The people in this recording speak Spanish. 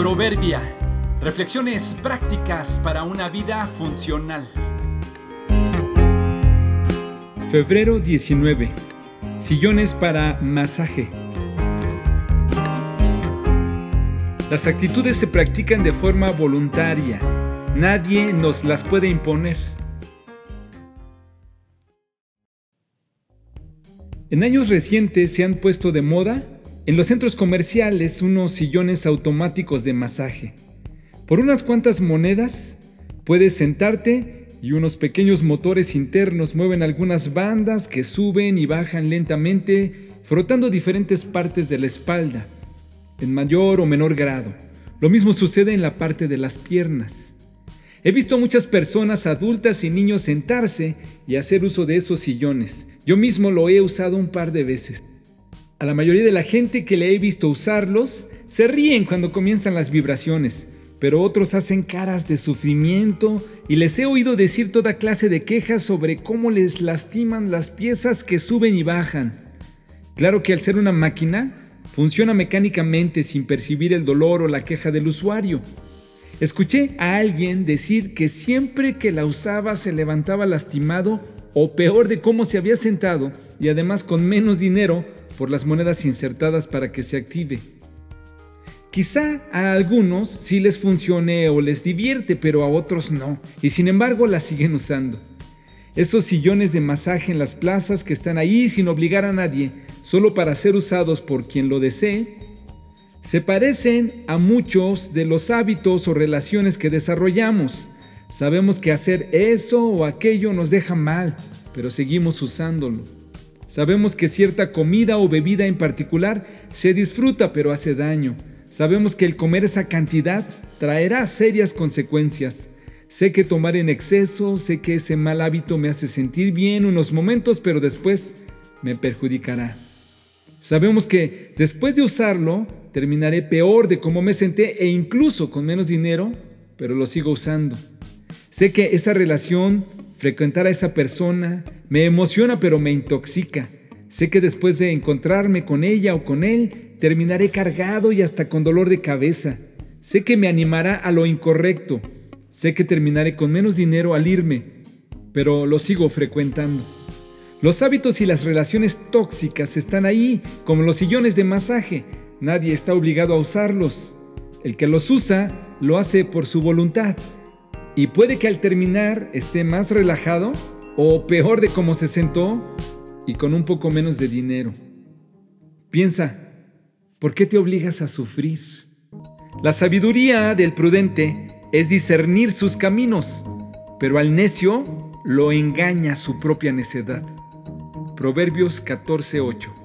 Proverbia. Reflexiones prácticas para una vida funcional. Febrero 19. Sillones para masaje. Las actitudes se practican de forma voluntaria. Nadie nos las puede imponer. En años recientes se han puesto de moda en los centros comerciales unos sillones automáticos de masaje. Por unas cuantas monedas puedes sentarte y unos pequeños motores internos mueven algunas bandas que suben y bajan lentamente frotando diferentes partes de la espalda, en mayor o menor grado. Lo mismo sucede en la parte de las piernas. He visto muchas personas adultas y niños sentarse y hacer uso de esos sillones. Yo mismo lo he usado un par de veces. A la mayoría de la gente que le he visto usarlos, se ríen cuando comienzan las vibraciones, pero otros hacen caras de sufrimiento y les he oído decir toda clase de quejas sobre cómo les lastiman las piezas que suben y bajan. Claro que al ser una máquina, funciona mecánicamente sin percibir el dolor o la queja del usuario. Escuché a alguien decir que siempre que la usaba se levantaba lastimado o peor de cómo se había sentado y además con menos dinero por las monedas insertadas para que se active. Quizá a algunos sí les funcione o les divierte, pero a otros no, y sin embargo la siguen usando. Esos sillones de masaje en las plazas que están ahí sin obligar a nadie, solo para ser usados por quien lo desee, se parecen a muchos de los hábitos o relaciones que desarrollamos. Sabemos que hacer eso o aquello nos deja mal, pero seguimos usándolo. Sabemos que cierta comida o bebida en particular se disfruta pero hace daño. Sabemos que el comer esa cantidad traerá serias consecuencias. Sé que tomar en exceso, sé que ese mal hábito me hace sentir bien unos momentos, pero después me perjudicará. Sabemos que después de usarlo, terminaré peor de cómo me senté e incluso con menos dinero, pero lo sigo usando. Sé que esa relación Frecuentar a esa persona me emociona pero me intoxica. Sé que después de encontrarme con ella o con él, terminaré cargado y hasta con dolor de cabeza. Sé que me animará a lo incorrecto. Sé que terminaré con menos dinero al irme, pero lo sigo frecuentando. Los hábitos y las relaciones tóxicas están ahí, como los sillones de masaje. Nadie está obligado a usarlos. El que los usa lo hace por su voluntad y puede que al terminar esté más relajado o peor de cómo se sentó y con un poco menos de dinero. Piensa, ¿por qué te obligas a sufrir? La sabiduría del prudente es discernir sus caminos, pero al necio lo engaña su propia necedad. Proverbios 14:8